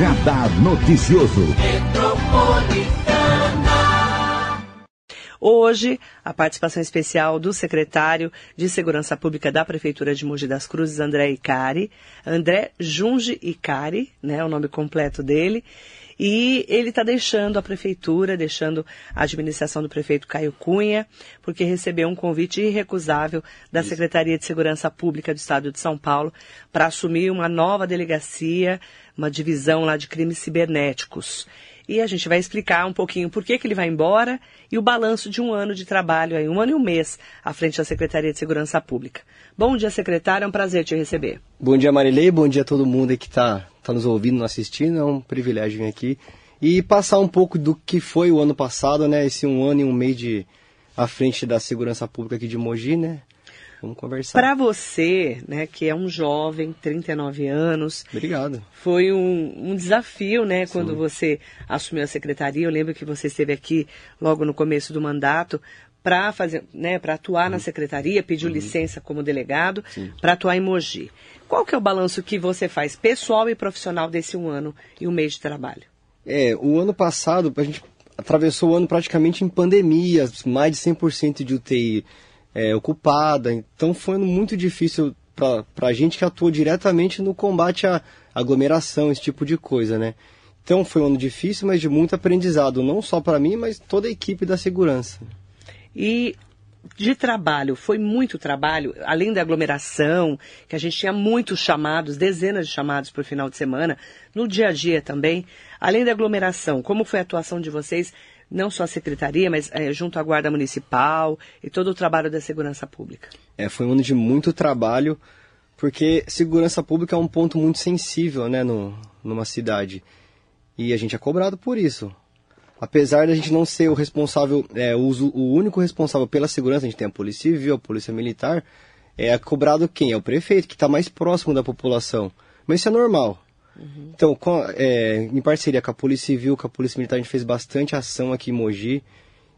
Radar Noticioso. Hoje, a participação especial do secretário de Segurança Pública da Prefeitura de Mogi das Cruzes, André Icari, André Junge Icari, né, o nome completo dele, e ele está deixando a prefeitura, deixando a administração do prefeito Caio Cunha, porque recebeu um convite irrecusável da Isso. Secretaria de Segurança Pública do Estado de São Paulo para assumir uma nova delegacia, uma divisão lá de crimes cibernéticos. E a gente vai explicar um pouquinho por que, que ele vai embora e o balanço de um ano de trabalho, aí, um ano e um mês, à frente da Secretaria de Segurança Pública. Bom dia, secretário, é um prazer te receber. Bom dia, Marilei, bom dia a todo mundo que está tá nos ouvindo, nos assistindo, é um privilégio vir aqui. E passar um pouco do que foi o ano passado, né, esse um ano e um mês de, à frente da Segurança Pública aqui de Mogi, né, Vamos conversar. Para você, né, que é um jovem, 39 anos. Obrigado. Foi um, um desafio, né, Sim. quando você assumiu a secretaria. Eu lembro que você esteve aqui logo no começo do mandato para fazer, né, para atuar uhum. na secretaria, pediu uhum. licença como delegado para atuar em Mogi. Qual que é o balanço que você faz pessoal e profissional desse um ano e um mês de trabalho? É, o ano passado a gente atravessou o ano praticamente em pandemia, mais de 100% de UTI é, ocupada. Então foi muito difícil para a gente que atuou diretamente no combate à aglomeração, esse tipo de coisa, né? Então foi um ano difícil, mas de muito aprendizado, não só para mim, mas toda a equipe da segurança. E de trabalho, foi muito trabalho, além da aglomeração, que a gente tinha muitos chamados, dezenas de chamados para o final de semana, no dia a dia também. Além da aglomeração, como foi a atuação de vocês não só a secretaria, mas é, junto à Guarda Municipal e todo o trabalho da segurança pública? É, foi um ano de muito trabalho, porque segurança pública é um ponto muito sensível, né, no, numa cidade. E a gente é cobrado por isso. Apesar da gente não ser o responsável, é, o, o único responsável pela segurança, a gente tem a Polícia Civil, a Polícia Militar, é cobrado quem? É o prefeito, que está mais próximo da população. Mas isso é normal. Uhum. Então, com, é, em parceria com a Polícia Civil, com a Polícia Militar, a gente fez bastante ação aqui em Mogi.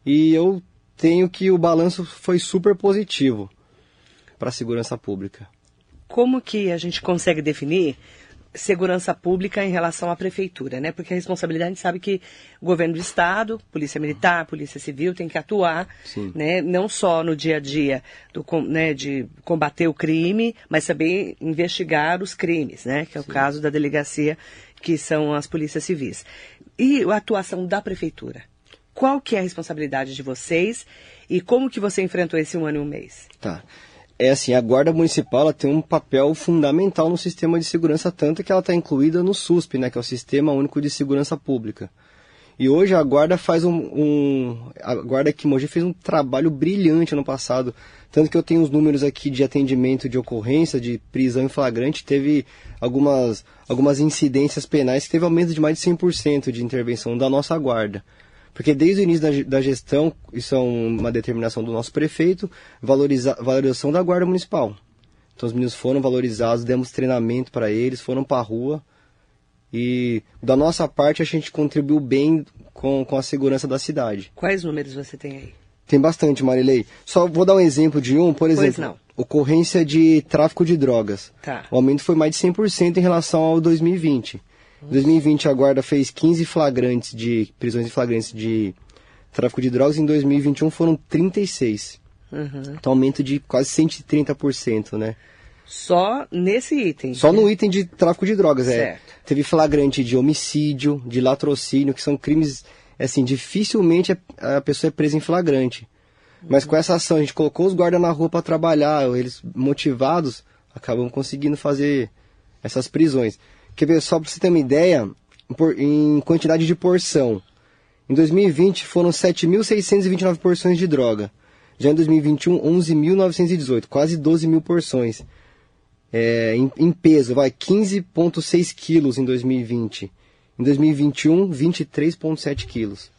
E eu tenho que o balanço foi super positivo para a segurança pública. Como que a gente consegue definir segurança pública em relação à prefeitura, né? Porque a responsabilidade a gente sabe que o governo do estado, polícia militar, polícia civil tem que atuar, Sim. né? Não só no dia a dia do, né, de combater o crime, mas também investigar os crimes, né? Que é o Sim. caso da delegacia, que são as polícias civis. E a atuação da prefeitura. Qual que é a responsabilidade de vocês e como que você enfrentou esse um ano e um mês? Tá é assim, a Guarda Municipal tem um papel fundamental no sistema de segurança, tanto que ela está incluída no SUSP, né, que é o Sistema Único de Segurança Pública. E hoje a Guarda faz um, um a Guarda fez um trabalho brilhante ano passado, tanto que eu tenho os números aqui de atendimento de ocorrência, de prisão em flagrante, teve algumas, algumas incidências penais que teve aumento de mais de 100% de intervenção da nossa Guarda. Porque desde o início da, da gestão, isso é uma determinação do nosso prefeito, valoriza, valorização da Guarda Municipal. Então os meninos foram valorizados, demos treinamento para eles, foram para a rua. E da nossa parte a gente contribuiu bem com, com a segurança da cidade. Quais números você tem aí? Tem bastante, Marilei. Só vou dar um exemplo de um, por exemplo. Ocorrência de tráfico de drogas. Tá. O aumento foi mais de 100% em relação ao 2020. Em 2020 a guarda fez 15 flagrantes de prisões em flagrantes de tráfico de drogas, em 2021 foram 36. Uhum. Então aumento de quase 130%, né? Só nesse item. Só no item de tráfico de drogas, é. certo. é. Teve flagrante de homicídio, de latrocínio, que são crimes, assim, dificilmente a pessoa é presa em flagrante. Mas com essa ação, a gente colocou os guardas na rua para trabalhar, eles motivados, acabam conseguindo fazer essas prisões. Quer ver, só para você ter uma ideia, por, em quantidade de porção. Em 2020 foram 7.629 porções de droga. Já em 2021, 11.918, quase 12 mil porções. É, em, em, peso, vai 15,6 quilos em 2020. Em 2021, 23,7 quilos.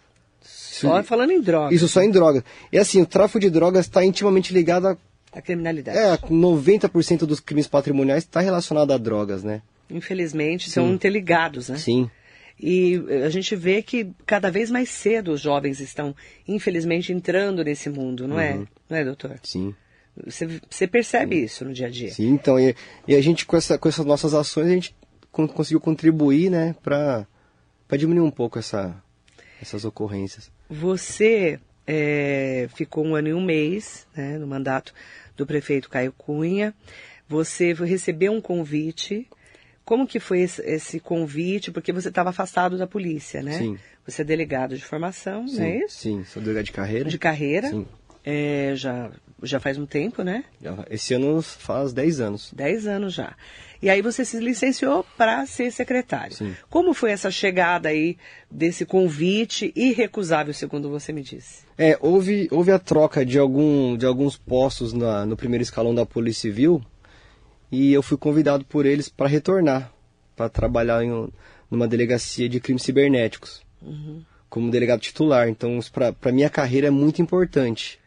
Só isso, falando em drogas. Isso só em drogas. E assim, o tráfico de drogas está intimamente ligado. A criminalidade. É, 90% dos crimes patrimoniais está relacionado a drogas, né? Infelizmente, são interligados, né? Sim. E a gente vê que cada vez mais cedo os jovens estão, infelizmente, entrando nesse mundo, não é? uhum. é? Não é, doutor? Sim. Você, você percebe Sim. isso no dia a dia? Sim, então, e, e, a gente, com, essa, com essas nossas ações, a gente con- conseguiu contribuir, né, para diminuir um pouco essa, essas ocorrências. Você é, ficou um ano e um mês né, no mandato do prefeito Caio Cunha. Você recebeu um convite. Como que foi esse, esse convite? Porque você estava afastado da polícia, né? Sim. Você é delegado de formação, Sim, não é isso? Sim, sou delegado de carreira. De carreira. Sim. É, já, já faz um tempo, né? Esse ano faz 10 anos. Dez anos já. E aí você se licenciou para ser secretário. Sim. Como foi essa chegada aí desse convite irrecusável, segundo você me disse? É, houve, houve a troca de, algum, de alguns postos na- no primeiro escalão da Polícia Civil e eu fui convidado por eles para retornar, para trabalhar em um- numa delegacia de crimes cibernéticos, como delegado titular. Então, para minha carreira é muito importante.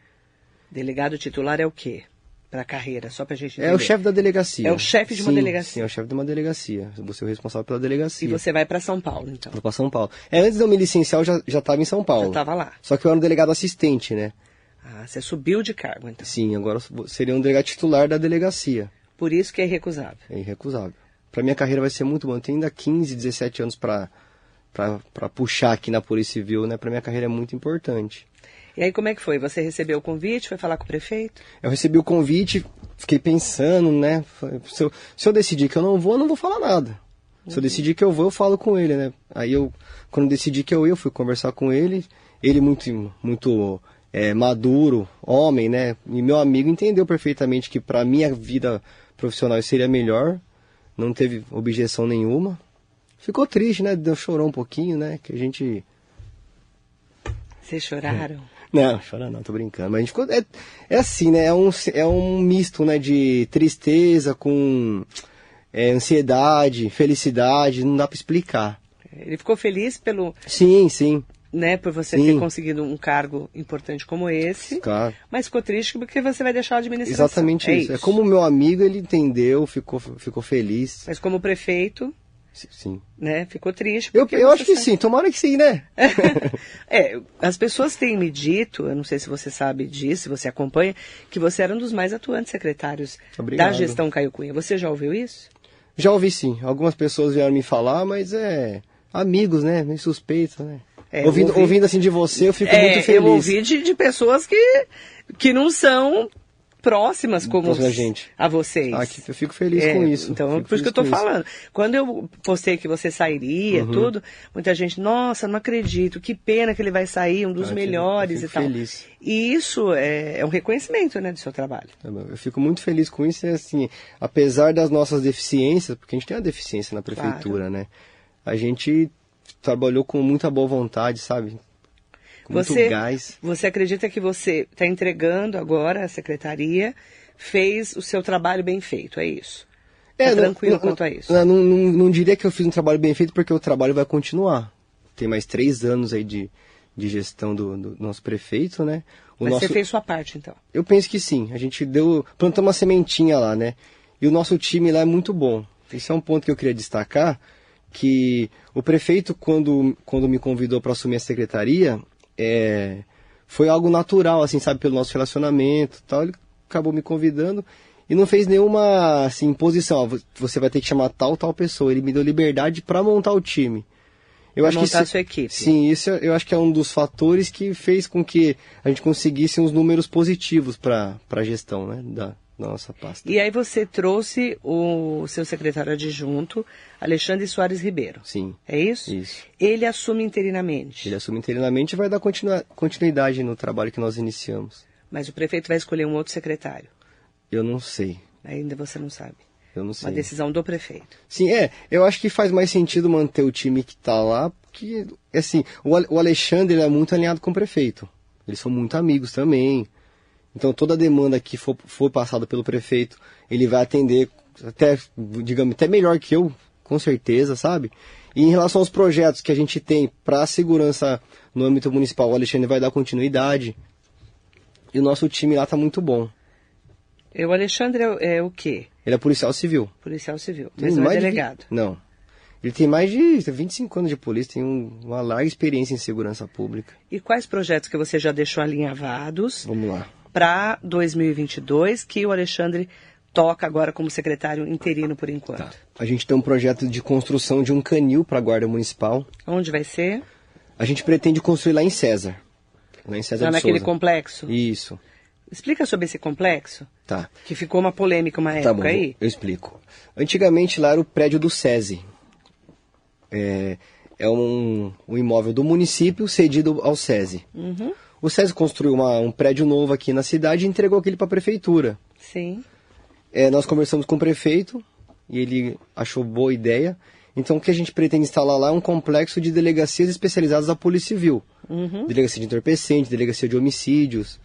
Delegado titular é o quê? Para a carreira, só para a gente É o entender. chefe da delegacia. É o chefe de uma Sim, delegacia. Sim, é o chefe de uma delegacia. Você é o responsável pela E delegacia. você vai para São Paulo, então. Vou para São Paulo. É, antes de eu me licenciar, eu já já estava em São Paulo. Já estava lá. Só que eu era um delegado assistente, né? Ah, você subiu de cargo, então. Sim, agora seria um delegado titular da delegacia. Por isso que é irrecusável. É irrecusável. Para minha carreira vai ser muito bom. Eu tenho ainda 15, 17 anos para para puxar aqui na Polícia Civil, né? Para minha carreira é muito importante. E aí, como é que foi? Você recebeu o convite, foi falar com o prefeito? Eu recebi o convite, fiquei pensando, né? Se eu, se eu decidir que eu não vou, eu não vou falar nada. Se eu decidir que eu vou, eu falo com ele, né? Aí eu, quando eu decidi que eu ia, eu fui conversar com ele. Ele muito, muito é, maduro, homem, né? E meu amigo entendeu perfeitamente que para minha vida profissional isso seria melhor. Não teve objeção nenhuma. Ficou triste, né? Deu chorou um pouquinho, né? Que a gente Vocês choraram? não, chora não, tô brincando. Mas a gente ficou. É, é assim, né? É um, é um misto, né? De tristeza com é, ansiedade, felicidade, não dá pra explicar. Ele ficou feliz pelo, Sim, sim, né, por você Sim. ter conseguido um cargo importante como esse, claro. mas ficou triste porque você vai deixar a administração. Exatamente é isso. É como meu amigo, ele entendeu, ficou, ficou feliz. Mas como prefeito, Sim. né, ficou triste. Eu, eu acho que sabe- sim, tomara que sim, né? É, as pessoas têm me dito, eu não sei se você sabe disso, se você acompanha, que você era um dos mais atuantes secretários Obrigado. da gestão Caio Cunha. Você já ouviu isso? Já ouvi sim. Algumas pessoas vieram me falar, mas é. Amigos, né? Meio suspeito, né? É, ouvindo, ouvi- ouvindo assim de você, eu fico é, muito feliz. eu ouvi de, de pessoas que, que não são próximas como Próxima gente. a vocês. Ah, eu fico feliz É, com isso. Então, por isso que eu tô feliz com isso. falando. Quando eu postei que você sairia, Uhum. tudo, muita gente, nossa, não acredito, que pena que ele vai sair, um dos Ah, melhores e tal. feliz. E isso é, é um reconhecimento, né, do seu trabalho. Tá. Eu fico muito feliz com isso, e assim, apesar das nossas deficiências, porque a gente tem uma deficiência na prefeitura, né? A gente trabalhou com muita boa vontade, sabe? Com Você, muito gás. você acredita que você está entregando agora a secretaria, fez o seu trabalho bem feito, é isso? Tá não- tranquilo não- quanto a isso? Não, não, não- não diria que eu fiz um trabalho bem feito, porque o trabalho vai continuar. Tem mais três anos aí de, de gestão do, do nosso prefeito, né? O Mas nosso, você fez sua parte, então. Eu penso que sim. A gente deu. plantou uma sementinha lá, né? E o nosso time lá é muito bom. Esse é um ponto que eu queria destacar. Que o prefeito, quando, quando me convidou para assumir a secretaria, é, foi algo natural, assim, sabe, pelo nosso relacionamento e tal. Ele acabou me convidando e não fez nenhuma assim, imposição. ó, vo- você vai ter que chamar tal, tal pessoa. Ele me deu liberdade para montar o time. Eu Pra acho montar que a sua equipe. Sim, isso eu acho que é um dos fatores que fez com que a gente conseguisse uns números positivos para a gestão né, da nossa pasta. E aí você trouxe o seu secretário adjunto, Alexandre Soares Ribeiro. Sim, É isso? isso. Ele assume interinamente. Ele assume interinamente e vai dar continua- continuidade no trabalho que nós iniciamos. Mas o prefeito vai escolher um outro secretário. Eu não sei, Ainda você não sabe. eu não Uma sei. decisão do prefeito. Sim, é, eu acho que faz mais sentido manter o time que tá lá, porque, assim, o, Ale- o Alexandre ele é muito alinhado com o prefeito. Eles são muito amigos também. Então toda a demanda que for, for passada pelo prefeito, ele vai atender até, digamos, até melhor que eu, com certeza, sabe? E em relação aos projetos que a gente tem para a segurança no âmbito municipal, o Alexandre vai dar continuidade. E o nosso time lá tá muito bom. E o Alexandre é, o- é o quê? Ele é policial civil. Policial civil. Tem Mas não é mais de delegado. vi- Não. Ele tem mais de 25 anos de polícia, tem um- uma larga experiência em segurança pública. E quais projetos que você já deixou alinhavados Vamos lá. Para 2022 que o Alexandre toca agora como secretário interino por enquanto? Tá. A gente tem um projeto de construção de um canil para a Guarda Municipal. Onde vai ser? A gente pretende construir lá em César. Lá em César lá naquele Souza. complexo? Isso. Explica sobre esse complexo. Tá. Que ficou uma polêmica uma tá época bom, aí. Eu explico. Antigamente lá era o prédio do SESI. É, é um, um imóvel do município cedido ao SESI. Uhum. O SESI construiu uma, um prédio novo aqui na cidade e entregou aquele para a prefeitura. Sim. É, nós conversamos com o prefeito e ele achou boa ideia. Então, o que a gente pretende instalar lá é um complexo de delegacias especializadas da Polícia Civil. Uhum. Delegacia de entorpecente, delegacia de homicídios.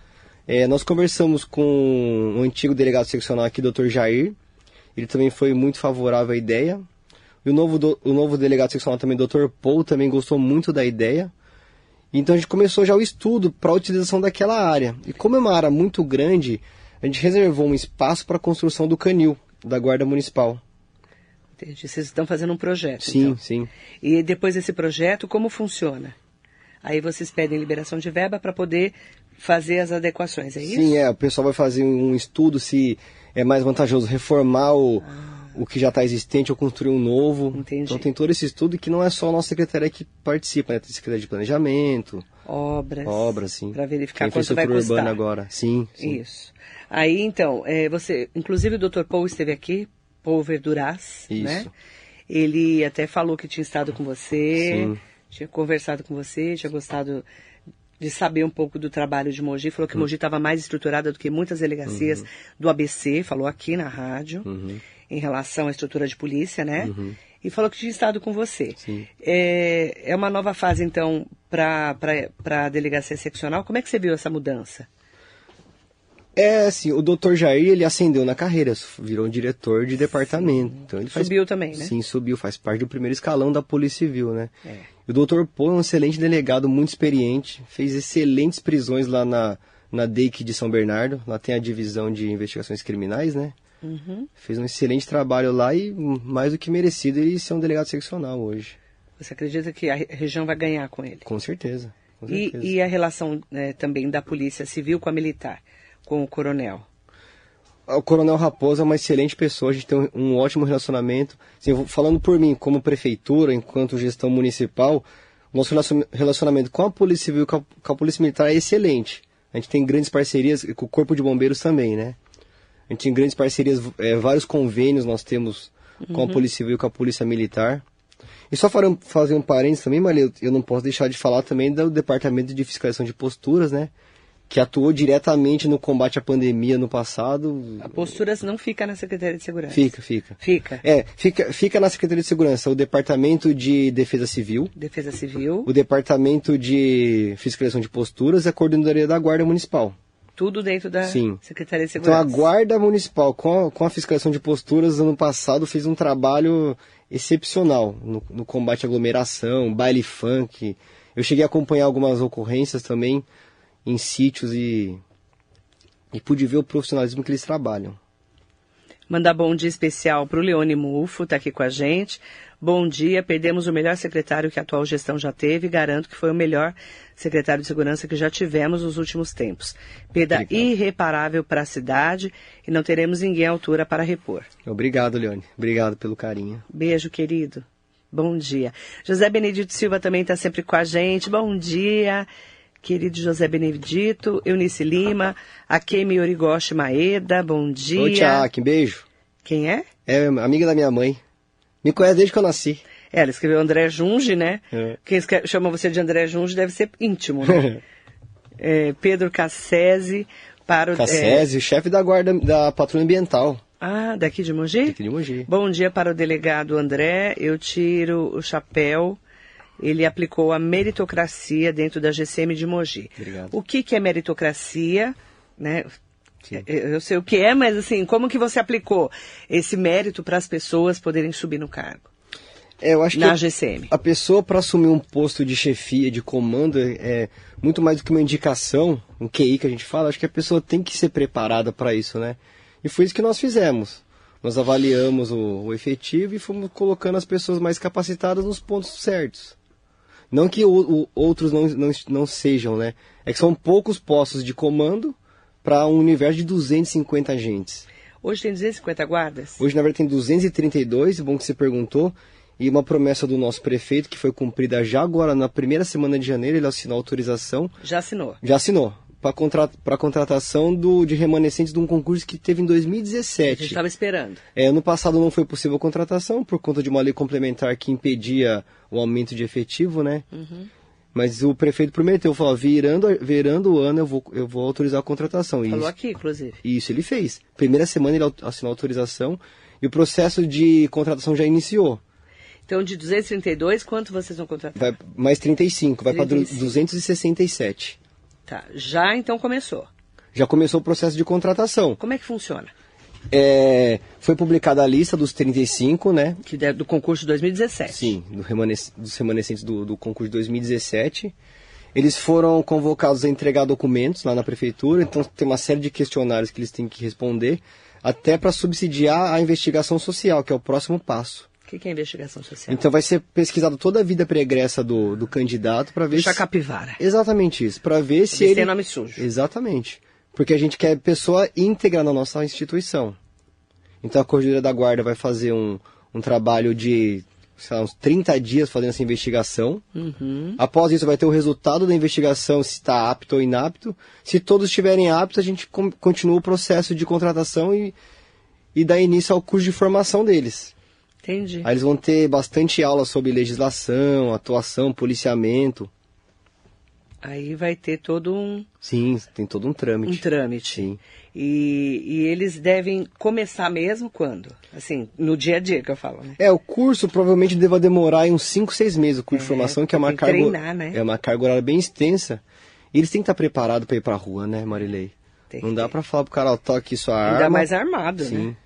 É, nós conversamos com o antigo delegado seccional aqui, Dr. Jair. Ele também foi muito favorável à ideia. E o novo, do, o novo delegado seccional também, Dr. Paul, também gostou muito da ideia. Então a gente começou já o estudo para a utilização daquela área. E como é uma área muito grande, a gente reservou um espaço para a construção do canil da Guarda Municipal. Entendi. Vocês estão fazendo um projeto. Sim, então. sim. E depois desse projeto, como funciona? Aí vocês pedem liberação de verba para poder fazer as adequações, é isso? Sim, é. O pessoal vai fazer um estudo se é mais vantajoso reformar o, ah. O que já está existente ou construir um novo. Entendi. Então tem todo esse estudo que não é só a nossa secretaria que participa, né? Tem secretaria de planejamento. Obras. Obras, sim. Para verificar quanto vai custar. urbana agora. Sim, sim. Isso. Aí, então, é, você, inclusive o Dr. Paul esteve aqui, Paul Verduras, Isso. né? Ele até falou que tinha estado com você, sim. tinha conversado com você, tinha gostado de saber um pouco do trabalho de Mogi. Falou que uhum. Mogi estava mais estruturada do que muitas delegacias uhum. do ABC, falou aqui na rádio, uhum. Em relação à estrutura de polícia, né? Uhum. E falou que tinha estado com você. Sim. É, é uma nova fase, então, para a delegacia seccional. Como é que você viu essa mudança? É, assim, o doutor Jair, ele ascendeu na carreira, virou um diretor de departamento. Então ele faz, subiu também, né? Sim, subiu, faz parte do primeiro escalão da Polícia Civil, né? É. O doutor Pô é um excelente delegado, muito experiente, fez excelentes prisões lá na, na DEIC de São Bernardo, lá tem a divisão de investigações criminais, né? Uhum. Fez um excelente trabalho lá e mais do que merecido ele ser um delegado seccional hoje. Você acredita que a região vai ganhar com ele? Com certeza. Com certeza. E, e, a relação né, também da polícia civil com a militar? com o coronel? O Coronel Raposo é uma excelente pessoa, a gente tem um, ótimo relacionamento. Assim, falando por mim, como prefeitura, enquanto gestão municipal, nosso relacionamento com a Polícia Civil e com, com a, Polícia Militar é excelente. A gente tem grandes parcerias com o Corpo de Bombeiros também, né? A gente tem grandes parcerias, é, vários convênios nós temos com uhum. a Polícia Civil e com a Polícia Militar. E só para fazer um parênteses também, Maria, eu não posso deixar de falar também do Departamento de Fiscalização de Posturas, né? que atuou diretamente no combate à pandemia no passado. A postura não fica na Secretaria de Segurança. Fica, fica. Fica. É, fica, fica na Secretaria de Segurança o Departamento de Defesa Civil. Defesa Civil. O Departamento de Fiscalização de Posturas e a Coordenadoria da Guarda Municipal. Tudo dentro da Sim. Secretaria de Segurança. Então a Guarda Municipal, com a, com a fiscalização de posturas, ano passado fez um trabalho excepcional no, no combate à aglomeração, baile funk. Eu cheguei a acompanhar algumas ocorrências também em sítios e, e pude ver o profissionalismo que eles trabalham. Mandar bom dia especial para o Leone Mufo, está aqui com a gente. Bom dia, perdemos o melhor secretário que a atual gestão já teve e garanto que foi o melhor secretário de segurança que já tivemos nos últimos tempos. Perda Obrigado. irreparável para a cidade e não teremos ninguém à altura para repor. Obrigado, Leone. Obrigado pelo carinho. Beijo, querido. Bom dia. José Benedito Silva também está sempre com a gente. Bom dia querido José Benedito, Eunice Lima, Akemi Origoshi Maeda, bom dia. Oi, Tiago, beijo. Quem é? É amiga da minha mãe. Me conhece desde que eu nasci. É, ela escreveu André Junge, né? É. Quem chama você de André Junge deve ser íntimo, né? é, Pedro Cassese para o... Cassese, é... chefe da guarda da patrulha ambiental. Ah, daqui de Mogi? Daqui de Mogi. Bom dia para o delegado André. Eu tiro o chapéu ele aplicou a meritocracia dentro da GCM de Mogi. Obrigado. O que, que é meritocracia? Né? Eu sei o que é, mas assim, como que você aplicou esse mérito para as pessoas poderem subir no cargo? É, eu acho na que GCM. a pessoa para assumir um posto de chefia, de comando, é muito mais do que uma indicação, um QI que a gente fala, acho que a pessoa tem que ser preparada para isso, né? E foi isso que nós fizemos. Nós avaliamos o, o efetivo e fomos colocando as pessoas mais capacitadas nos pontos certos. Não que o, o, outros não, não, não sejam, né? É que são poucos postos de comando para um universo de 250 agentes. Hoje tem 250 guardas? Hoje, na verdade, tem 232, bom que você perguntou. E uma promessa do nosso prefeito, que foi cumprida já agora, na primeira semana de janeiro, ele assinou a autorização. Já assinou? Já assinou. Para contra, a contratação do, de remanescentes de um concurso que teve em 2017. A gente estava esperando. É, ano passado não foi possível a contratação, por conta de uma lei complementar que impedia o aumento de efetivo, né? Uhum. Mas o prefeito prometeu, falou, virando, virando o ano eu vou, eu vou autorizar a contratação. Falou isso, aqui, inclusive. Isso ele fez. Primeira semana ele assinou a autorização e o processo de contratação já iniciou. Então, de 232, quanto vocês vão contratar? Vai mais 35, vai para 267. Tá, já então começou. Já começou o processo de contratação. Como é que funciona? É, foi publicada a lista dos 35, né? Que é do concurso de 2017. Sim, do dos remanescentes do, do concurso de 2017. Eles foram convocados a entregar documentos lá na prefeitura, então tem uma série de questionários que eles têm que responder, até para subsidiar a investigação social, que é o próximo passo. O que é investigação social? Então vai ser pesquisado toda a vida pregressa do, do candidato para ver Puxa se... capivara. Exatamente isso, para ver se ele... tem nome sujo. Exatamente. Porque a gente quer pessoa íntegra na nossa instituição. Então a Corregedoria da Guarda vai fazer um, um trabalho de sei lá, uns 30 dias fazendo essa investigação. Uhum. Após isso, vai ter o resultado da investigação, se está apto ou inapto. Se todos estiverem aptos, a gente continua o processo de contratação e, e dá início ao curso de formação deles. Entendi. Aí eles vão ter bastante aula sobre legislação, atuação, policiamento. Aí vai ter todo um. Sim, tem todo um trâmite. Um trâmite. Sim. E, e, eles devem começar mesmo quando? Assim, no dia a dia que eu falo, né? É, o curso provavelmente deva demorar uns 5, 6 meses, o curso é, de formação, que é uma carga. Treinar, né? É uma carga horária bem extensa. E eles têm que estar preparados para ir pra rua, né, Marilei? Tem Não dá para falar pro cara, ó, toque sua arma. Ainda mais armado, Sim. né?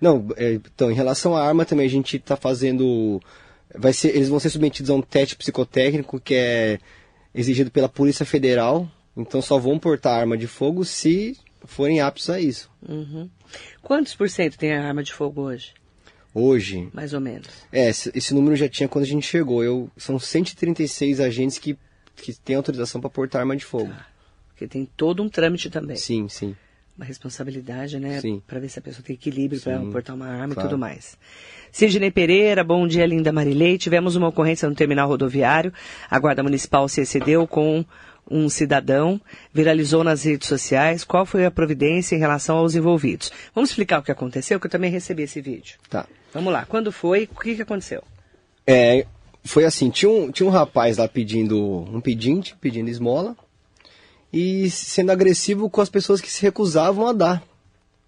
Não, é, então, em relação à arma também, a gente está fazendo. Vai ser, eles vão ser submetidos a um teste psicotécnico que é exigido pela Polícia Federal. Então só vão portar arma de fogo se forem aptos a isso. Uhum. Quantos por cento tem a arma de fogo hoje? Hoje? Mais ou menos. É, esse, número já tinha quando a gente chegou. Eu, são 136 agentes que, que têm autorização para portar arma de fogo. Tá. Porque tem todo um trâmite também. Sim, sim uma responsabilidade, né? Sim. Para ver se a pessoa tem equilíbrio para portar uma arma claro. e tudo mais. Sidney Pereira, bom dia, linda Marilei. Tivemos uma ocorrência no terminal rodoviário. A Guarda Municipal se excedeu com um cidadão, viralizou nas redes sociais. Qual foi a providência em relação aos envolvidos? Vamos explicar o que aconteceu, que eu também recebi esse vídeo. Tá. Vamos lá. Quando foi? O que, que aconteceu? É, foi assim, tinha um, tinha um rapaz lá pedindo um pedinte, pedindo esmola e sendo agressivo com as pessoas que se recusavam a dar,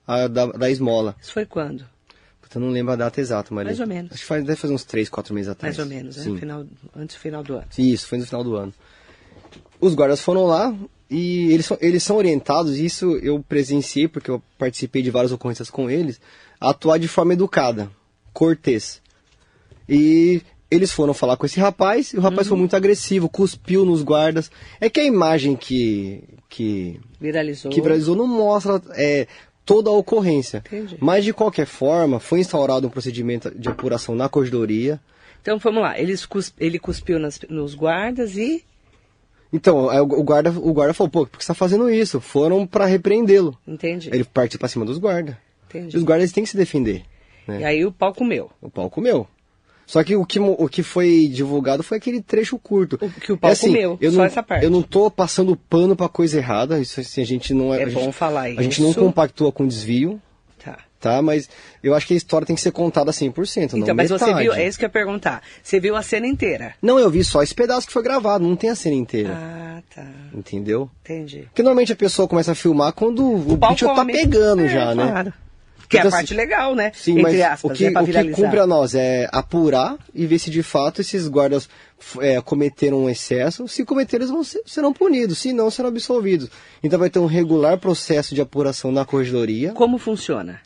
a da, da esmola. Isso foi quando? Eu não lembro a data exata, mas. Mais ou menos. Acho que faz, deve fazer uns 3, 4 meses atrás. Mais ou menos, né? final, antes do final do ano. Isso, foi no final do ano. Os guardas foram lá e eles são, eles são orientados, isso eu presenciei porque eu participei de várias ocorrências com eles, a atuar de forma educada, cortês. E eles foram falar com esse rapaz e o rapaz uhum. foi muito agressivo, cuspiu nos guardas. É que a imagem que que viralizou, que viralizou não mostra é, toda a ocorrência. Entendi. Mas de qualquer forma, foi instaurado um procedimento de apuração na corredoria. Então vamos lá, ele, cusp, ele cuspiu nas, nos guardas e então, o guarda, o guarda falou, pô, por que você está fazendo isso? Foram para repreendê-lo. Entendi. Ele partiu para cima dos guardas. Entendi. E os guardas têm que se defender. Né? E aí o pau comeu. O pau comeu. Só que o que, o que foi divulgado foi aquele trecho curto. O que o pau é assim, comeu, eu só não, essa parte. Eu não tô passando pano pra coisa errada, isso assim, a gente não é... É bom gente, falar isso. A gente não compactua com desvio. Tá. Tá, mas eu acho que a história tem que ser contada 100%, Então, mas metade. você viu, é isso que eu ia perguntar. Você viu a cena inteira? Não, eu vi só esse pedaço que foi gravado, não tem a cena inteira. Ah, tá. Entendeu? Entendi. Porque normalmente a pessoa começa a filmar quando o, o bicho tá come. tá pegando é, já, né? Claro. Que é a parte legal, né? Sim, Entre mas aspas, o que, é pra o que cumpre a nós é apurar e ver se de fato esses guardas é, cometeram um excesso. Se cometeram, eles vão ser, serão punidos, se não, serão absolvidos. Então vai ter um regular processo de apuração na corregedoria. Como funciona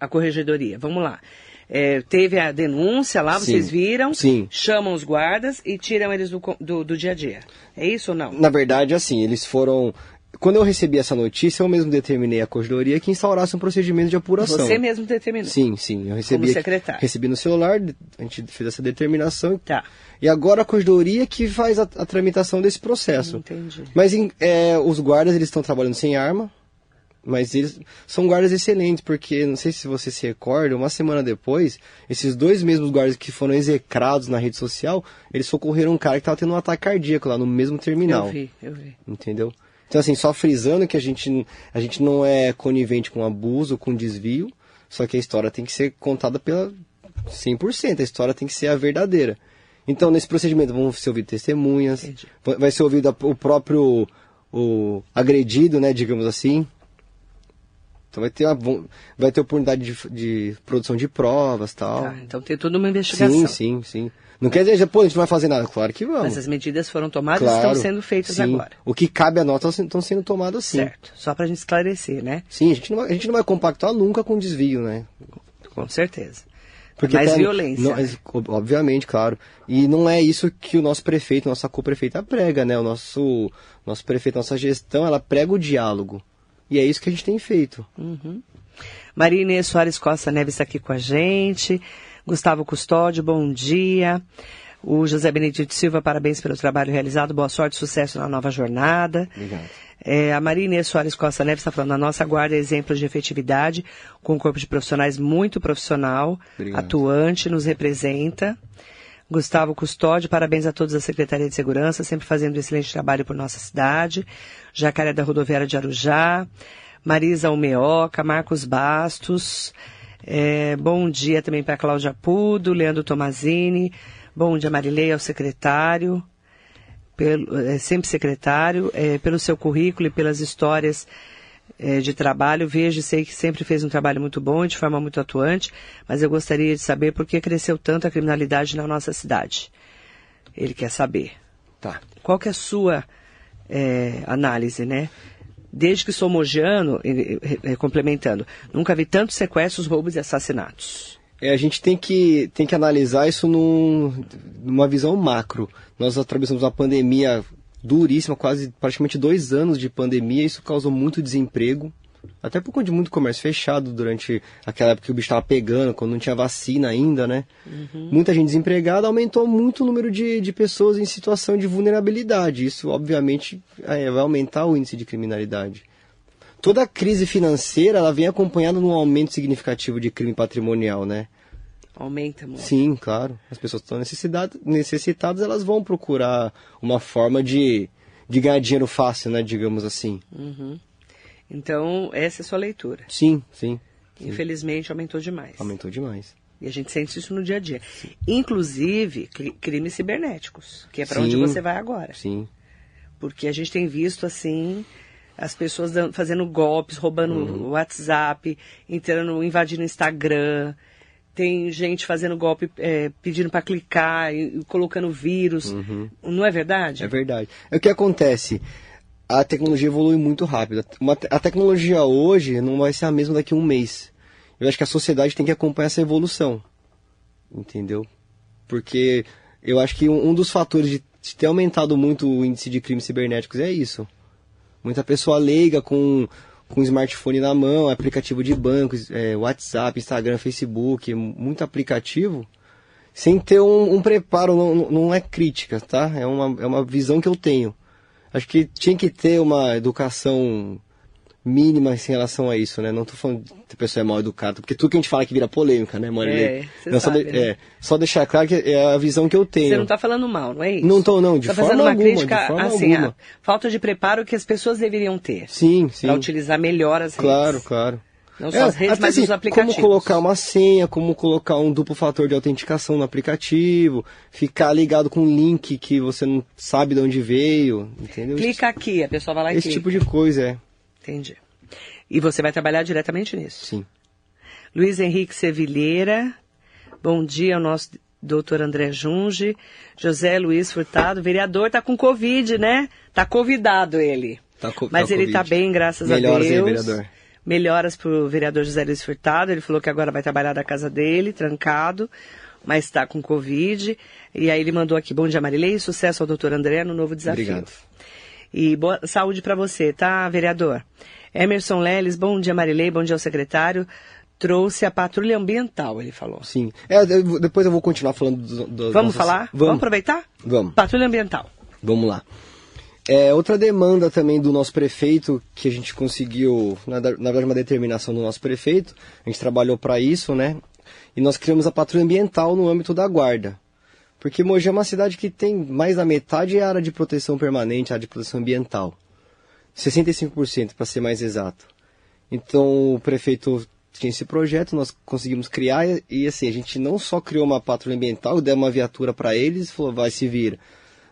a corregedoria? Vamos lá. É, teve a denúncia lá, vocês Sim. viram, Sim. chamam os guardas e tiram eles do, do, do dia a dia. É isso ou não? Na verdade, assim, eles foram quando eu recebi essa notícia, eu mesmo determinei à corredoria que instaurasse um procedimento de apuração. Você mesmo determinou? Sim, sim. Eu recebi. Como secretário. Recebi no celular, a gente fez essa determinação. Tá. E agora a corredoria que faz a, a tramitação desse processo. Entendi. Mas é, os guardas, eles estão trabalhando sem arma. Mas eles são guardas excelentes, porque não sei se você se recorda, uma semana depois, esses dois mesmos guardas que foram execrados na rede social, eles socorreram um cara que estava tendo um ataque cardíaco lá no mesmo terminal. Eu vi, eu vi. Entendeu? Então, assim, só frisando que a gente, a gente não é conivente com abuso, com desvio, só que a história tem que ser contada pela 100%, a história tem que ser a verdadeira. Então, nesse procedimento, vão ser ouvidas testemunhas, Entendi. vai ser ouvido o próprio o agredido, né, digamos assim. Então vai ter, uma, vai ter oportunidade de, de produção de provas tal. Tá, então tem toda uma investigação. sim, sim, sim. Não quer dizer, pô, a gente não vai fazer nada. Claro que vamos. Mas as medidas foram tomadas e claro, estão sendo feitas sim. agora. O que cabe a nós estão sendo tomadas sim. Certo. Só pra gente esclarecer, né? Sim, a gente, não vai, a gente não vai compactuar nunca com desvio, né? Com certeza. Porque Mais até- violência. não- ob- obviamente, claro. E não é isso que o nosso prefeito, nossa co-prefeita prega, né? O nosso, nosso prefeito, nossa gestão, ela prega o diálogo. E é isso que a gente tem feito. Maria Inês Soares Costa Neves está aqui com a gente. Gustavo Custódio, bom dia. O José Benedito Silva, parabéns pelo trabalho realizado. Boa sorte, sucesso na nova jornada. Obrigado. É, a Maria Inês Soares Costa Neves está falando, a nossa guarda é exemplo de efetividade, com um corpo de profissionais muito profissional, Obrigado. atuante, nos representa. Gustavo Custódio, parabéns a todos da Secretaria de Segurança, sempre fazendo um excelente trabalho por nossa cidade. Jacaré da Rodoviária de Arujá. Marisa Almeoca, Marcos Bastos. É, bom dia também para Cláudia Pudo, Leandro Tomazini. Bom dia, Marilei, ao secretário pelo, é, sempre secretário, é, pelo seu currículo e pelas histórias é, de trabalho. Vejo e sei que sempre fez um trabalho muito bom e de forma muito atuante, mas eu gostaria de saber por que cresceu tanto a criminalidade na nossa cidade. Ele quer saber. Tá. Qual que é a sua é, análise, né? Desde que sou mogiano, complementando, nunca vi tantos sequestros, roubos e assassinatos. É, a gente tem que, tem que analisar isso num, numa visão macro. Nós atravessamos uma pandemia duríssima, quase praticamente dois anos de pandemia, isso causou muito desemprego. Até por conta de muito comércio fechado durante aquela época que o bicho estava pegando, quando não tinha vacina ainda, né? Muita gente desempregada, aumentou muito o número de, de pessoas em situação de vulnerabilidade. Isso, obviamente, é, vai aumentar o índice de criminalidade. Toda a crise financeira ela vem acompanhada de um aumento significativo de crime patrimonial, né? Aumenta muito. Sim, claro. As pessoas que estão necessidade- necessitadas, elas vão procurar uma forma de, de ganhar dinheiro fácil, né? Digamos assim. Uhum. Então, essa é a sua leitura. Sim, sim. Infelizmente, aumentou demais. Aumentou demais. E a gente sente isso no dia a dia. Inclusive, cri- crimes cibernéticos, que é para Sim. onde você vai agora. Sim. Porque a gente tem visto, assim, as pessoas dan- fazendo golpes, roubando Uhum. o WhatsApp, entrando, invadindo o Instagram. Tem gente fazendo golpe, é, pedindo para clicar, e, colocando vírus. Não é verdade? Uhum. É verdade. É o que acontece. A tecnologia evolui muito rápido. Uma a tecnologia hoje não vai ser a mesma daqui a um mês. Eu acho que a sociedade tem que acompanhar essa evolução. Entendeu? Porque eu acho que um, um dos fatores de, de ter aumentado muito o índice de crimes cibernéticos é isso. Muita pessoa leiga com, com smartphone na mão, aplicativo de banco, é, WhatsApp, Instagram, Facebook, muito aplicativo sem ter um, um preparo, não- não é crítica, tá? É uma, é uma visão que eu tenho. Acho que tinha que ter uma educação mínima em relação a isso, né? Não tô falando que a pessoa é mal educada, porque tudo que a gente fala que vira polêmica, né, Marilê? É, você Não, só, sabe, de- né? é, só deixar claro que é a visão que eu tenho. Você não está falando mal, não é isso? Não tô, não, de tá forma fazendo uma alguma, crítica, forma assim, alguma. a falta de preparo que as pessoas deveriam ter. Sim, sim. Para utilizar melhor as redes. Claro, claro. Não só as redes, mas assim, os aplicativos. Como colocar uma senha, como colocar um duplo fator de autenticação no aplicativo, ficar ligado com um link que você não sabe de onde veio, entendeu? Clica aqui, a pessoa vai lá e Esse clica. tipo de coisa, é. Entendi. E você vai trabalhar diretamente nisso. Sim. Luiz Henrique Sevilheira, bom dia ao nosso doutor André Junge. José Luiz Furtado, vereador, tá com Covid, né? Tá convidado ele. Tá co- Mas tá ele tá Covid. bem, graças Melhoras a Deus. vereador. Melhoras pro vereador José Luiz Furtado. Ele falou que agora vai trabalhar da casa dele, trancado, mas está com Covid. E aí ele mandou aqui, bom dia Marilei, sucesso ao doutor André no novo desafio. Obrigado. E boa saúde para você, tá, vereador? Emerson Leles, bom dia Marilei, bom dia ao secretário. Trouxe a patrulha ambiental, ele falou. Sim. É, depois eu vou continuar falando do, do- Vamos nossas- falar? Vamos Vamos. aproveitar? Vamos. Patrulha ambiental. Vamos lá. É, outra demanda também do nosso prefeito, que a gente conseguiu, na, verdade, uma determinação do nosso prefeito, a gente trabalhou para isso, né? E nós criamos a patrulha ambiental no âmbito da guarda. Porque Mogi é uma cidade que tem mais da metade área de proteção permanente, área de proteção ambiental. 65% para ser mais exato. Então o prefeito tinha esse projeto, nós conseguimos criar e assim, a gente não só criou uma patrulha ambiental, deu uma viatura para eles, falou, vai se vir.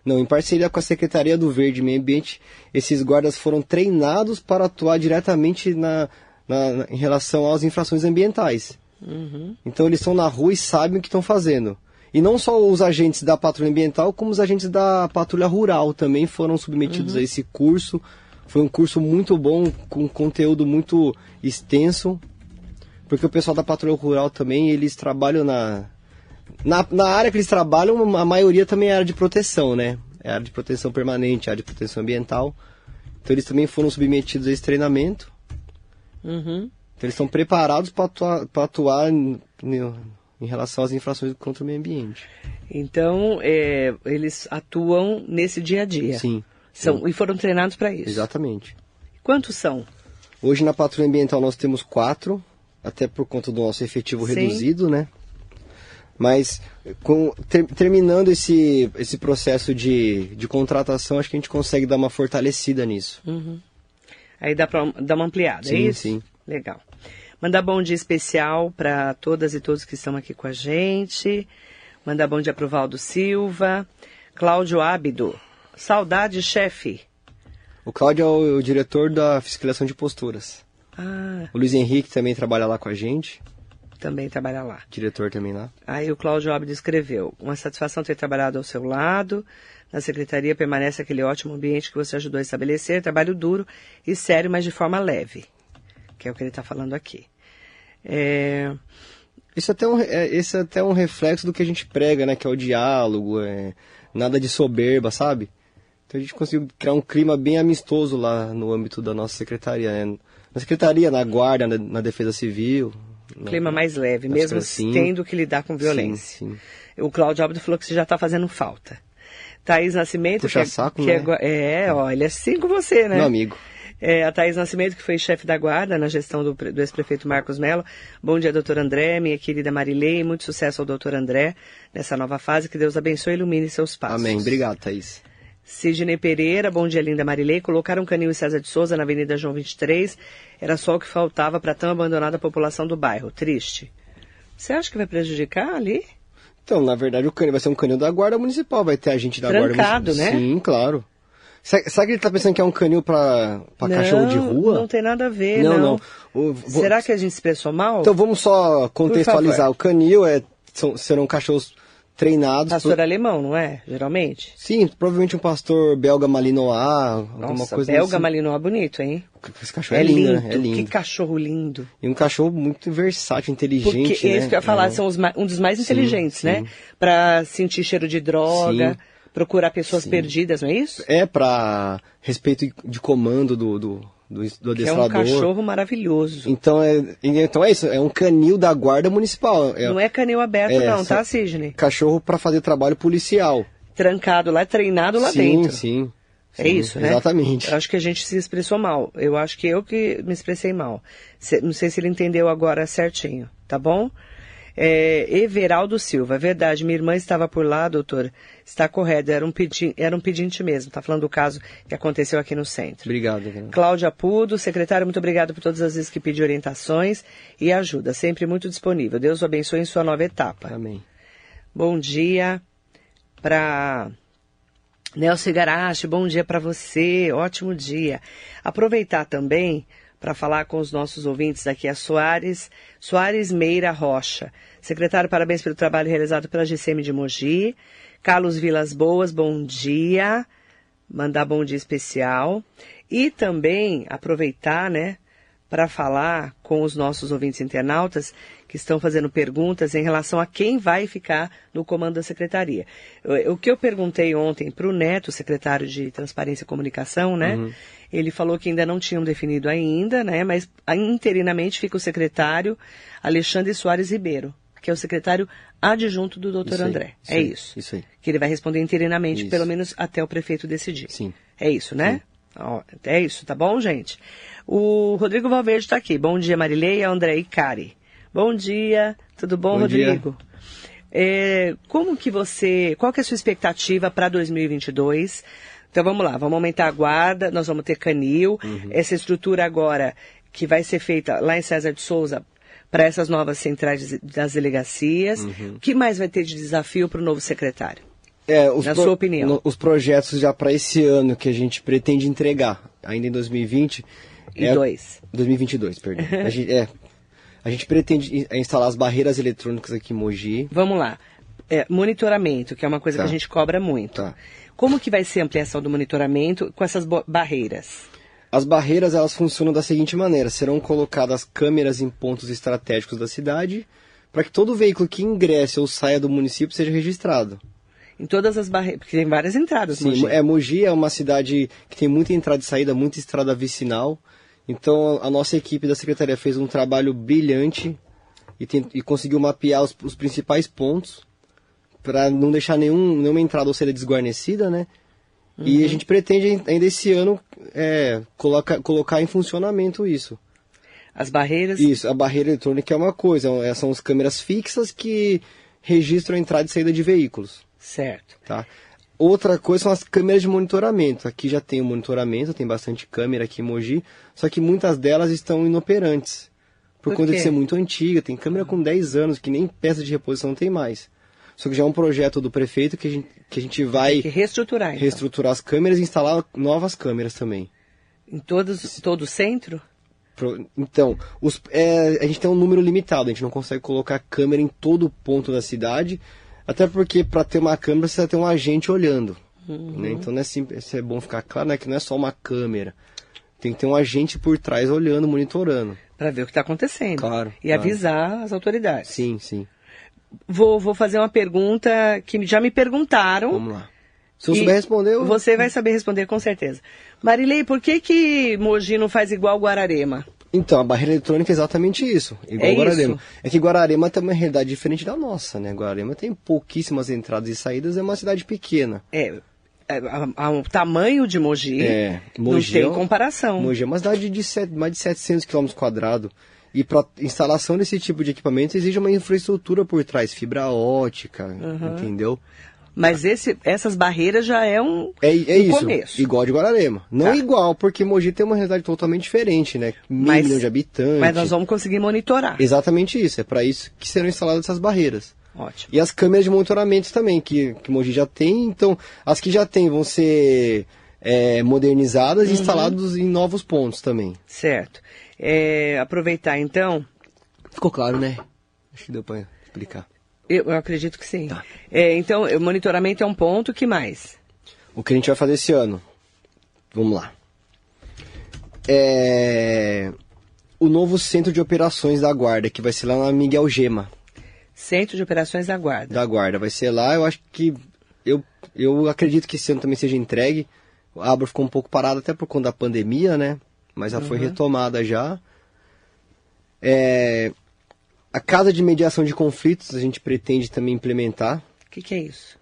Não, em parceria com a Secretaria do Verde e Meio Ambiente, esses guardas foram treinados para atuar diretamente na, na em relação às infrações ambientais. Uhum. Então eles estão na rua e sabem o que estão fazendo. E não só os agentes da patrulha ambiental, como os agentes da patrulha rural também foram submetidos uhum. a esse curso. Foi um curso muito bom, com conteúdo muito extenso, porque o pessoal da patrulha rural também, eles trabalham na, na, na área que eles trabalham, a maioria também é área de proteção, né? É área de proteção permanente, área de proteção ambiental. Então eles também foram submetidos a esse treinamento. Uhum. Então eles estão preparados para atuar, atuar em, em, relação às infrações contra o meio ambiente. Então é, eles atuam nesse dia a dia. Sim. São, sim. E foram treinados para isso. Exatamente. Quantos são? Hoje na patrulha ambiental nós temos quatro, até por conta do nosso efetivo sim. reduzido, né? Mas com, ter, terminando esse, esse processo de, de contratação, acho que a gente consegue dar uma fortalecida nisso. Uhum. Aí dá para dar uma ampliada, sim, é isso? Sim, Legal. Mandar bom dia especial para todas e todos que estão aqui com a gente. Mandar bom dia para o Valdo Silva. Cláudio Ábido. Saudade, chefe. O Cláudio é o, o, diretor da fiscalização de posturas. Ah. O Luiz Henrique também trabalha lá com a gente também trabalha lá. Diretor também lá. Aí o Cláudio Abdo escreveu: Uma satisfação ter trabalhado ao seu lado. Na secretaria permanece aquele ótimo ambiente que você ajudou a estabelecer. Trabalho duro e sério, mas de forma leve. Que é o que ele está falando aqui. É... Isso até um, é, esse é até um reflexo do que a gente prega, né? Que é o diálogo, é, nada de soberba, sabe? Então a gente conseguiu criar um clima bem amistoso lá no âmbito da nossa secretaria, né? Na secretaria, na guarda, na, na defesa civil, clima mais leve, mesmo assim, tendo que lidar com violência. Sim, sim. O Cláudio Aldo falou que você já está fazendo falta. Thaís Nascimento, Puxa que, é, saco, que né? é, é, olha, assim com você, né? Meu amigo. É, a Thaís Nascimento, que foi chefe da guarda na gestão do, do ex-prefeito Marcos Mello. Bom dia, doutor André, minha querida Marilei, muito sucesso ao doutor André nessa nova fase, que Deus abençoe e ilumine seus passos. Amém, obrigado, Thaís. Sidney Pereira, bom dia, linda Marilei. Colocaram um canil em César de Souza na Avenida João 23. Era só o que faltava para tão abandonada população do bairro. Triste. Você acha que vai prejudicar ali? Então, na verdade, o canil vai ser um canil da Guarda Municipal. Vai ter a gente da Trancado, Guarda Municipal. né? Sim, claro. Será, será que ele está pensando que é um canil para cachorro de rua? Não tem nada a ver, não. não. não. O, Será que a gente expressou mal? Então vamos só contextualizar. O canil é, são, serão cachorros treinados. Pastor por... alemão, não é? Geralmente? Sim, provavelmente um pastor belga malinois, alguma Nossa, coisa belga assim. malinois bonito, hein? Esse cachorro é, é lindo, né? É lindo. Que cachorro lindo. E um cachorro muito versátil, inteligente, Porque né? é isso que eu ia falar, é. são os, um dos mais inteligentes, sim. né? Pra sentir cheiro de droga, Sim. procurar pessoas Sim. perdidas, não é isso? É para respeito de comando do, do, do, do Que é um adestrador. cachorro maravilhoso. Então é, então é isso, é um canil da guarda municipal. É Não é canil aberto É, não, tá, Sidney? cachorro para fazer trabalho policial. Trancado lá, treinado lá sim, dentro. sim. É sim, isso, né? Exatamente. Eu acho que a gente se expressou mal. Eu acho que eu que me expressei mal. Não sei se ele entendeu agora certinho, tá bom? É, Everaldo Silva, é verdade, minha irmã estava por lá, doutor. Está correto, era um, pedi era um pedinte mesmo. Tá falando do caso que aconteceu aqui no centro. Obrigado. cara. Cláudia Pudo, secretário, muito obrigado por todas as vezes que pediu orientações e ajuda, sempre muito disponível. Deus o abençoe em sua nova etapa. Amém. Bom dia para Nelson Igarashi, bom dia para você, ótimo dia. Aproveitar também para falar com os nossos ouvintes aqui, a Soares, Soares Meira Rocha. Secretário, parabéns pelo trabalho realizado pela GCM de Mogi. Carlos Vilas Boas, bom dia. Mandar bom dia especial. E também aproveitar, né, para falar com os nossos ouvintes internautas que estão fazendo perguntas em relação a quem vai ficar no comando da secretaria. O que eu perguntei ontem para o Neto, secretário de Transparência e Comunicação, né? Ele falou que ainda não tinham definido ainda, né? Mas interinamente fica o secretário Alexandre Soares Ribeiro, que é o secretário adjunto do doutor Isso aí, André. isso é aí, isso. Isso aí. Que ele vai responder interinamente, Isso. pelo menos até o prefeito decidir. Sim. É isso, né? Ó, é isso, tá bom, gente? O Rodrigo Valverde está aqui. Bom dia, Marileia, André e Cari. Bom dia, tudo bom, Bom Rodrigo? É, como que você, qual que é a sua expectativa para 2022? Então vamos lá, vamos aumentar a guarda, nós vamos ter canil, essa estrutura agora que vai ser feita lá em César de Souza para essas novas centrais das delegacias. O que mais vai ter de desafio para o novo secretário? É, Na sua opinião. no- os projetos já para esse ano que a gente pretende entregar, ainda em 2020. E é- dois. 2022, perdão. a, gente, é, a gente pretende in- instalar as barreiras eletrônicas aqui em Mogi. Vamos lá. É, monitoramento, que é uma coisa Tá. que a gente cobra muito. Tá. Como que vai ser a ampliação do monitoramento com essas barreiras? As barreiras elas funcionam da seguinte maneira: serão colocadas câmeras em pontos estratégicos da cidade para que todo veículo que ingresse ou saia do município seja registrado. Em todas as barreiras, porque tem várias entradas, Sim, Mogi. é, Mogi é uma cidade que tem muita entrada e saída, muita estrada vicinal. Então a nossa equipe da secretaria fez um trabalho brilhante e, tem- e conseguiu mapear os, os principais pontos para não deixar nenhum, nenhuma entrada ou saída desguarnecida, né? E a gente pretende ainda esse ano é, coloca, colocar em funcionamento isso. As barreiras. Isso, a barreira eletrônica é uma coisa, é- são as câmeras fixas que registram a entrada e saída de veículos. Certo. Tá? Outra coisa são as câmeras de monitoramento. Aqui já tem o monitoramento, tem bastante câmera aqui em Mogi, só que muitas delas estão inoperantes. Por, Por conta quê? de ser muito antiga, tem câmera com 10 anos que nem peça de reposição tem mais. Só que já é um projeto do prefeito que a gente, que a gente vai reestruturar, então. reestruturar as câmeras e instalar novas câmeras também. Em todos, todo o centro? Então, os- é, a gente tem um número limitado, a gente não consegue colocar câmera em todo ponto da cidade, até porque para ter uma câmera você precisa ter um agente olhando. né? Então é simples, é bom ficar claro, né, que não é só uma câmera. Tem que ter um agente por trás olhando, monitorando. Para ver o que está acontecendo. Claro, E claro. avisar as autoridades. Sim, sim. Vou, vou fazer uma pergunta que já me perguntaram. Vamos lá. Se eu souber responder, eu... Você vai saber responder com certeza. Marilei, por que que Mogi não faz igual Guararema? Então, a barreira eletrônica é exatamente isso. Igual É Guararema. isso? É que Guararema tem uma realidade diferente da nossa, né? Guararema tem pouquíssimas entradas e saídas, é uma cidade pequena. É, é, o tamanho de Mogi, É, não Mogi tem é comparação. Mogi é uma cidade de set- mais de 700 km quadrados. E para instalação desse tipo de equipamento exige uma infraestrutura por trás, fibra ótica, Uhum. entendeu? Mas esse, essas barreiras já é um, É, é um isso, começo. igual de Guararema. Não Tá. igual, porque Mogi tem uma realidade totalmente diferente, né? Mas- milhão de habitantes. Mas nós vamos conseguir monitorar. Exatamente isso, é para isso que serão instaladas essas barreiras. Ótimo. E as câmeras de monitoramento também, que, que Mogi já tem. Então, as que já tem vão ser é, modernizadas Uhum. e instaladas em novos pontos também. Certo. É, aproveitar então, Ficou claro, né? Acho que deu para explicar. Eu, eu acredito que sim. Tá. É, então, o monitoramento é um ponto, que mais? O que a gente vai fazer esse ano? Vamos lá. É... O novo centro de operações da Guarda, que vai ser lá na Miguel Gema, Centro de Operações da Guarda. da Guarda. Vai ser lá, eu acho que... Eu, eu acredito que esse ano também seja entregue. A Abra ficou um pouco parada até por conta da pandemia, né? Mas já foi retomada já. É... A Casa de Mediação de Conflitos a gente pretende também implementar. O que, que é isso?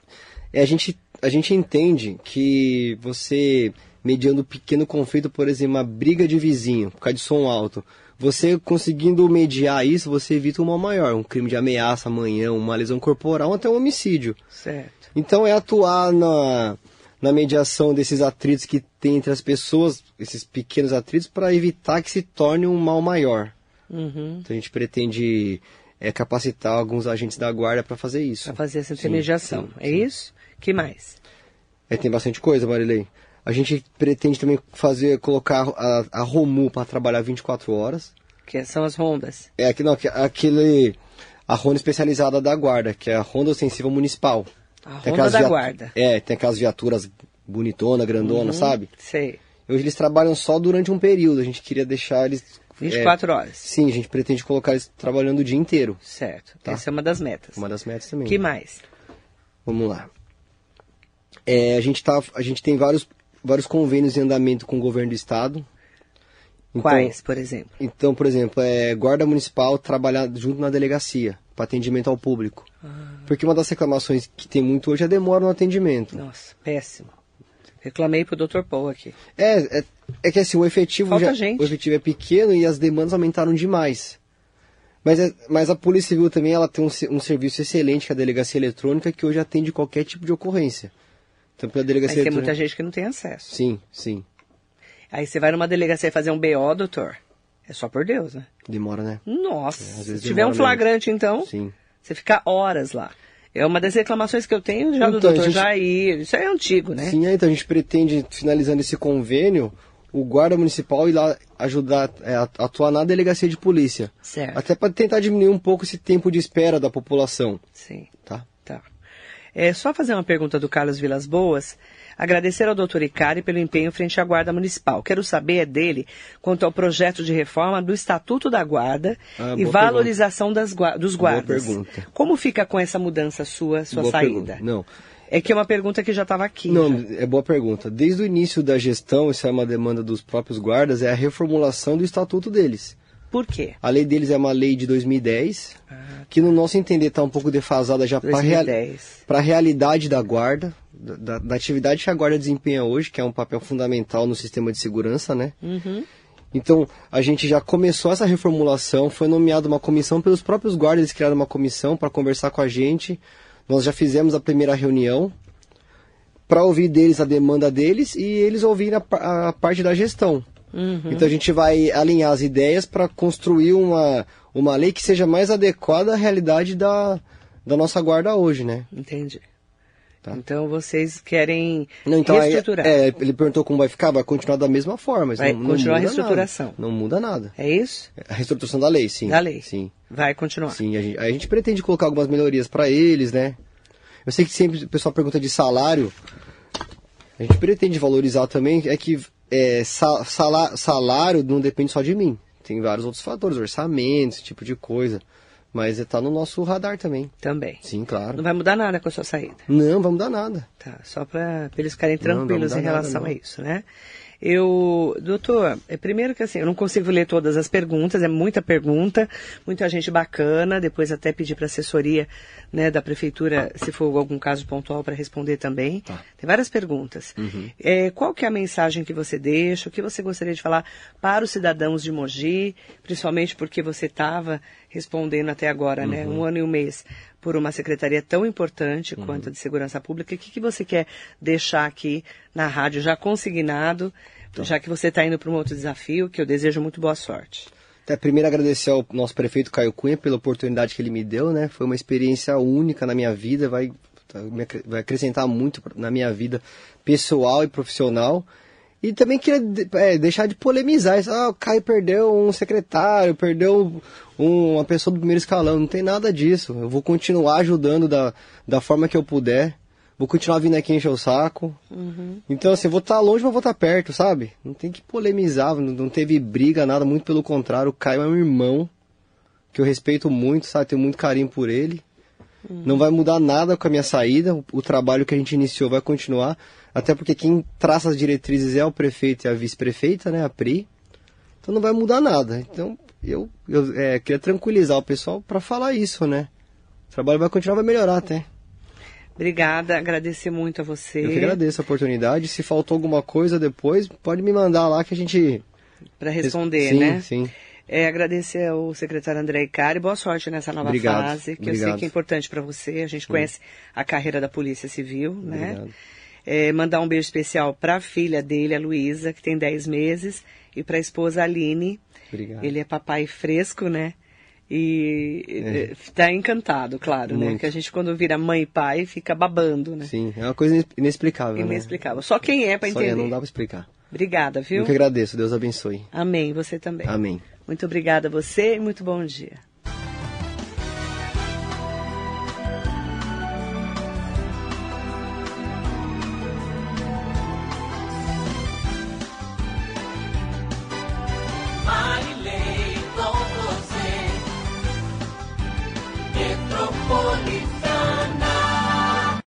É, a, gente, a gente entende que você, mediando um pequeno conflito, por exemplo, uma briga de vizinho, por causa de som alto, você conseguindo mediar isso, você evita um mal maior, um crime de ameaça amanhã, uma lesão corporal, até um homicídio. Certo. Então é atuar na, na mediação desses atritos que tem entre as pessoas, esses pequenos atritos, para evitar que se torne um mal maior. Uhum. Então a gente pretende é, capacitar alguns agentes da guarda para fazer isso. Para fazer essa Sim, intermediação. sim, é sim. isso? que mais? É, tem bastante coisa, Marilei. A gente pretende também fazer, colocar a, a Romu para trabalhar 24 horas. Que são as rondas. É aqui, não, que- aquele, a Ronda especializada da Guarda, que é a Ronda Ostensiva Municipal. A Tem ronda da guarda. É, tem aquelas viaturas bonitona, grandona, sabe? Sei. Hoje eles trabalham só durante um período, a gente queria deixar eles... 24 é, horas. Sim, a gente pretende colocar eles trabalhando o dia inteiro. Certo. Tá. Essa é uma das metas. Uma das metas também. que mais? Vamos lá. É, a, gente tá, a gente tem vários, vários convênios em andamento com o governo do estado. Então- Quais, por exemplo? Então, por exemplo, é guarda municipal trabalhar junto na delegacia, para atendimento ao público. Ah. Porque uma das reclamações que tem muito hoje é a demora no atendimento. Nossa, péssimo. Reclamei pro Dr. Paul aqui. É, é, é que assim, o efetivo, Falta já, gente. o efetivo é pequeno e as demandas aumentaram demais. Mas, é- mas a Polícia Civil também ela tem um, um serviço excelente, que é a Delegacia Eletrônica, que hoje atende qualquer tipo de ocorrência. Então, pela Delegacia tem Eletrônica... muita gente que não tem acesso. Sim, sim. Aí você vai numa delegacia fazer um BO, doutor. É só por Deus, né? Demora, né? Nossa, É, se tiver um flagrante, então, Sim. você fica horas lá. É uma das reclamações que eu tenho já do Então, a doutor gente- Jair. Isso é antigo, né? Sim, é, então a gente pretende, finalizando esse convênio, o guarda municipal ir lá ajudar, é, a- atuar na delegacia de polícia. Certo. Até para tentar diminuir um pouco esse tempo de espera da população, Sim. tá? Tá. É só fazer uma pergunta do Carlos Vilas Boas. Agradecer ao doutor Icari pelo empenho frente à Guarda Municipal. Quero saber dele quanto ao projeto de reforma do Estatuto da Guarda Ah, e boa valorização gua- dos Boa guardas. pergunta. Como fica com essa mudança sua, sua Boa saída? pergunta. Não. É que é uma pergunta que já estava aqui. Não, já. é boa pergunta. Desde o início da gestão, isso é uma demanda dos próprios guardas, é a reformulação do estatuto deles. Por quê? A lei deles é uma lei de 2010, Ah, que no nosso entender está um pouco defasada já para 2010. a realidade da guarda, da, da- da atividade que a guarda desempenha hoje, que é um papel fundamental no sistema de segurança, né? Uhum. Então, a gente já começou essa reformulação, foi nomeada uma comissão pelos próprios guardas, eles criaram uma comissão para conversar com a gente. Nós já fizemos a primeira reunião para ouvir deles a demanda deles e eles ouvirem a, a parte da gestão. Uhum. Então a gente vai alinhar as ideias para construir uma, uma lei que seja mais adequada à realidade da, da nossa guarda hoje, né? Entendi. Tá. Então vocês querem Não, então aí, reestruturar. é, ele perguntou como vai ficar, vai continuar da mesma forma. Vai não, não continuar a muda reestruturação. Nada. Não muda nada. É isso? A reestruturação da lei, sim. Da lei. Sim. Vai continuar. Sim, a gente, a gente pretende colocar algumas melhorias para eles, né? Eu sei que sempre o pessoal pergunta de salário. A gente pretende valorizar também, é que é, salário não depende só de mim. Tem vários outros fatores, orçamento, esse tipo de coisa. Mas está no nosso radar também. Também. Sim, claro. Não vai mudar nada com a sua saída. Não, vamos dar nada. Tá, só para eles ficarem tranquilos em nada, relação não. a isso, né? Eu, doutor, é, primeiro que assim, eu não consigo ler todas as perguntas, é muita pergunta, muita gente bacana, depois até pedir para assessoria, né, da prefeitura, se for algum caso pontual, para responder também. Tá. Tem várias perguntas. É, qual que é a mensagem que você deixa, o que você gostaria de falar para os cidadãos de Mogi, principalmente porque você estava respondendo até agora, né, um ano e um mês, por uma secretaria tão importante quanto a de segurança pública. O que, que você quer deixar aqui na rádio já consignado, já que você está indo para um outro desafio, que eu desejo muito boa sorte. Até primeiro agradecer ao nosso prefeito Caio Cunha pela oportunidade que ele me deu, né? Foi uma experiência única na minha vida, vai, acre- vai acrescentar muito na minha vida pessoal e profissional. E também queria é, deixar de polemizar isso. Ah, o Caio perdeu um secretário, perdeu um- uma pessoa do primeiro escalão. Não tem nada disso. Eu vou continuar ajudando da, da forma que eu puder. Vou continuar vindo aqui encher o saco. Então, assim, vou estar longe, mas vou estar perto, sabe? Não tem que polemizar, não, não teve briga, nada, muito pelo contrário. O Caio é um irmão que eu respeito muito, sabe? Tenho muito carinho por ele. Não vai mudar nada com a minha saída, o, o trabalho que a gente iniciou vai continuar, até porque quem traça as diretrizes é o prefeito e a vice-prefeita, né, a Pri. Então não vai mudar nada. Então eu, eu é, queria tranquilizar o pessoal para falar isso, né? O trabalho vai continuar, vai melhorar até. Obrigada, agradecer muito a você. Eu que agradeço a oportunidade. Se faltou alguma coisa depois, pode me mandar lá que a gente. Para responder, sim, né? Sim, É, agradecer ao secretário André Icari, boa sorte nessa nova Obrigado, fase, que eu sei obrigado. que é importante para você. A gente conhece a carreira da Polícia Civil, né? Obrigado. É, mandar um beijo especial para a filha dele, a Luísa, que tem 10 meses, e para a esposa Aline. Obrigado. Ele é papai fresco, né? E está encantado, claro, né? É. Muito. Que a gente, quando vira mãe e pai, fica babando, né? Sim, é uma coisa ines- inexplicável. né? Inexplicável. Só quem é para Só é, entender. não dá pra explicar. Obrigada, viu? Eu que agradeço, Deus abençoe. Amém, você também. Amém. Muito obrigada a você e muito bom dia.